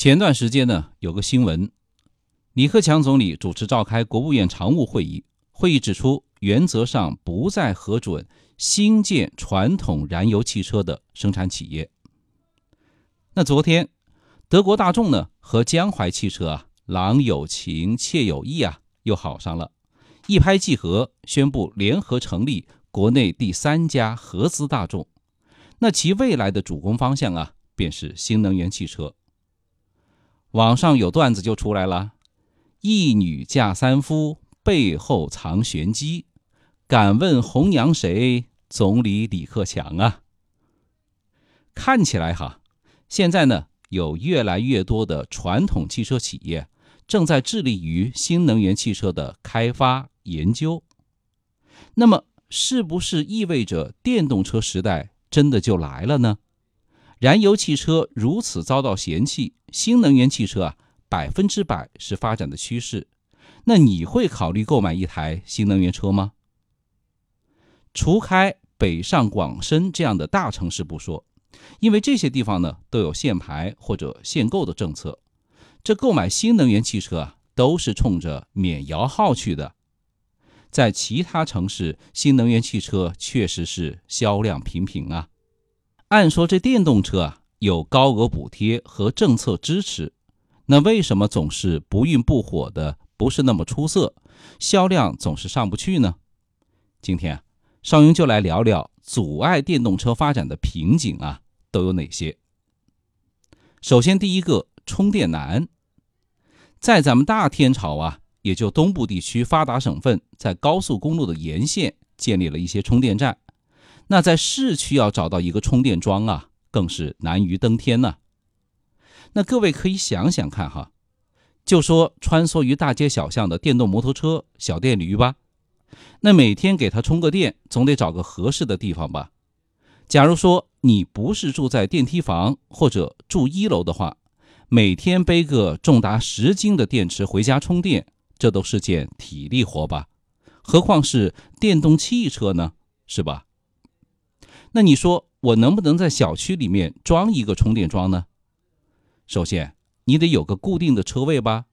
前段时间呢，有个新闻，李克强总理主持召开国务院常务会议，会议指出，原则上不再核准新建传统燃油汽车的生产企业。那昨天，德国大众呢和江淮汽车啊，郎有情，妾有意啊，又好上了，一拍即合，宣布联合成立国内第三家合资大众。那其未来的主攻方向啊，便是新能源汽车。网上有段子就出来了：“一女嫁三夫，背后藏玄机。敢问红娘谁？总理李克强啊！”看起来哈，现在呢，有越来越多的传统汽车企业正在致力于新能源汽车的开发研究。那么，是不是意味着电动车时代真的就来了呢？燃油汽车如此遭到嫌弃，新能源汽车啊，百分之百是发展的趋势。那你会考虑购买一台新能源车吗？除开北上广深这样的大城市不说，因为这些地方呢都有限牌或者限购的政策，这购买新能源汽车啊都是冲着免摇号去的。在其他城市，新能源汽车确实是销量平平啊。按说这电动车啊有高额补贴和政策支持，那为什么总是不愠不火的，不是那么出色，销量总是上不去呢？今天啊邵雍就来聊聊阻碍电动车发展的瓶颈啊都有哪些。首先第一个充电难，在咱们大天朝啊，也就东部地区发达省份，在高速公路的沿线建立了一些充电站。那在市区要找到一个充电桩啊，更是难于登天呢。那各位可以想想看哈，就说穿梭于大街小巷的电动摩托车、小电驴吧，那每天给它充个电，总得找个合适的地方吧。假如说你不是住在电梯房或者住一楼的话，每天背个重达十斤的电池回家充电，这都是件体力活吧？何况是电动汽车呢？是吧？那你说我能不能在小区里面装一个充电桩呢？首先，你得有个固定的车位吧。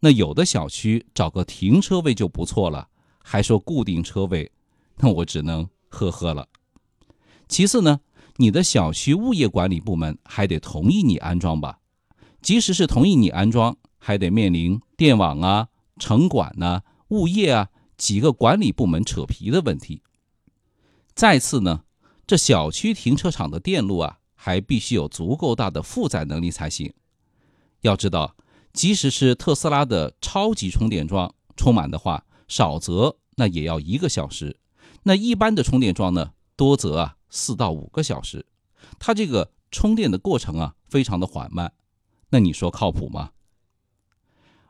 那有的小区找个停车位就不错了，还说固定车位，那我只能呵呵了。其次呢，你的小区物业管理部门还得同意你安装吧。即使是同意你安装，还得面临电网啊、城管呐、物业啊几个管理部门扯皮的问题。再次呢。这小区停车场的电路啊，还必须有足够大的负载能力才行。要知道，即使是特斯拉的超级充电桩充满的话，少则那也要一个小时，那一般的充电桩呢，多则啊四到五个小时。它这个充电的过程啊，非常的缓慢。那你说靠谱吗？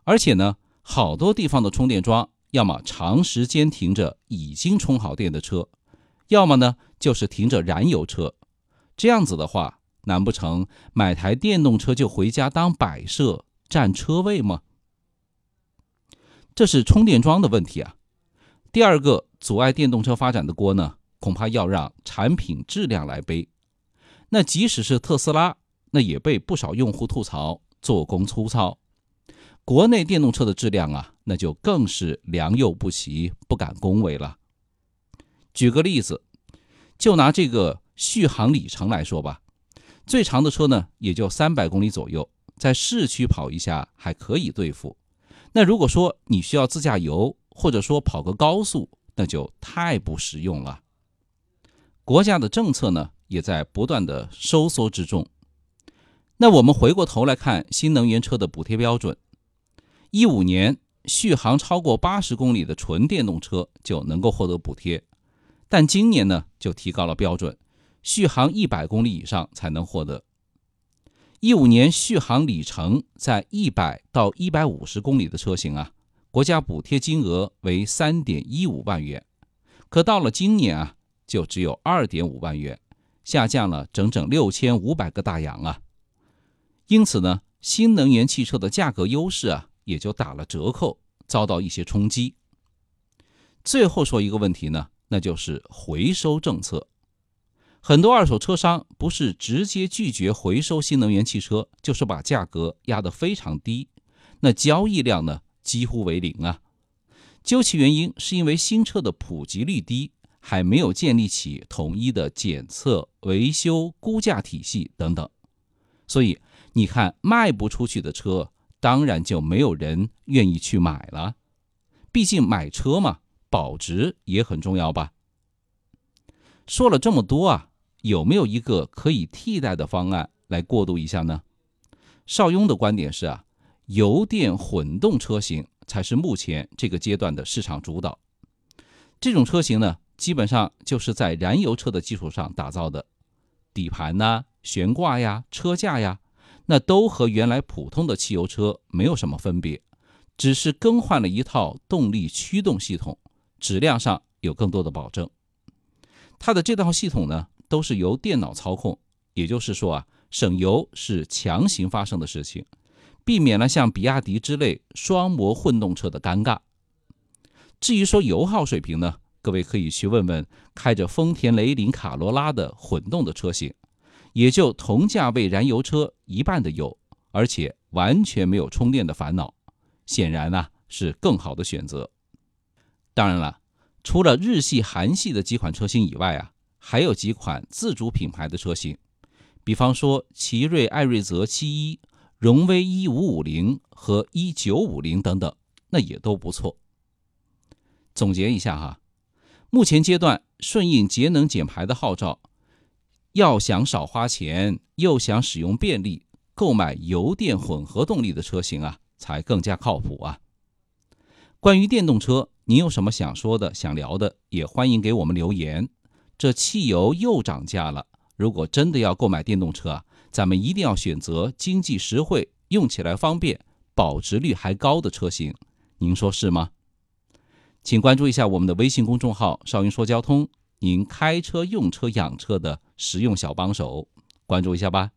而且呢，好多地方的充电桩，要么长时间停着已经充好电的车。要么呢，就是停着燃油车，这样子的话，难不成买台电动车就回家当摆设占车位吗？这是充电桩的问题啊。第二个阻碍电动车发展的锅呢，恐怕要让产品质量来背。那即使是特斯拉，那也被不少用户吐槽做工粗糙。国内电动车的质量啊，那就更是良莠不齐，不敢恭维了。举个例子，就拿这个续航里程来说吧，最长的车呢也就三百公里左右，在市区跑一下还可以对付。那如果说你需要自驾游，或者说跑个高速，那就太不实用了。国家的政策呢也在不断的收缩之中。那我们回过头来看新能源车的补贴标准，一五年续航超过八十公里的纯电动车就能够获得补贴。但今年呢，就提高了标准，续航一百公里以上才能获得。一五年续航里程在一百到一百五十公里的车型啊，国家补贴金额为三点一五万元，可到了今年啊，就只有二点五万元，下降了整整六千五百个大洋啊。因此呢，新能源汽车的价格优势啊，也就打了折扣，遭到一些冲击。最后说一个问题呢。那就是回收政策，很多二手车商不是直接拒绝回收新能源汽车，就是把价格压得非常低，那交易量呢几乎为零啊。究其原因，是因为新车的普及率低，还没有建立起统一的检测、维修、估价体系等等。所以你看，卖不出去的车，当然就没有人愿意去买了。毕竟买车嘛，保值也很重要吧。说了这么多啊，有没有一个可以替代的方案来过渡一下呢？邵雍的观点是啊，油电混动车型才是目前这个阶段的市场主导。这种车型呢，基本上就是在燃油车的基础上打造的，底盘呐、悬挂呀、车架呀，那都和原来普通的汽油车没有什么分别，只是更换了一套动力驱动系统，质量上有更多的保证。它的这套系统呢，都是由电脑操控，也就是说啊，省油是强行发生的事情，避免了像比亚迪之类双模混动车的尴尬。至于说油耗水平呢，各位可以去问问开着丰田雷凌卡罗拉的混动的车型，也就同价位燃油车一半的油，而且完全没有充电的烦恼，显然呢是更好的选择。当然了。除了日系、韩系的几款车型以外啊，还有几款自主品牌的车型，比方说奇瑞艾瑞泽71、荣威1550和1950等等，那也都不错。总结一下哈，目前阶段顺应节能减排的号召，要想少花钱又想使用便利，购买油电混合动力的车型啊，才更加靠谱啊。关于电动车。您有什么想说的、想聊的，也欢迎给我们留言。这汽油又涨价了，如果真的要购买电动车啊，咱们一定要选择经济实惠、用起来方便、保值率还高的车型。您说是吗？请关注一下我们的微信公众号“少云说交通”，您开车、用车、养车的实用小帮手，关注一下吧。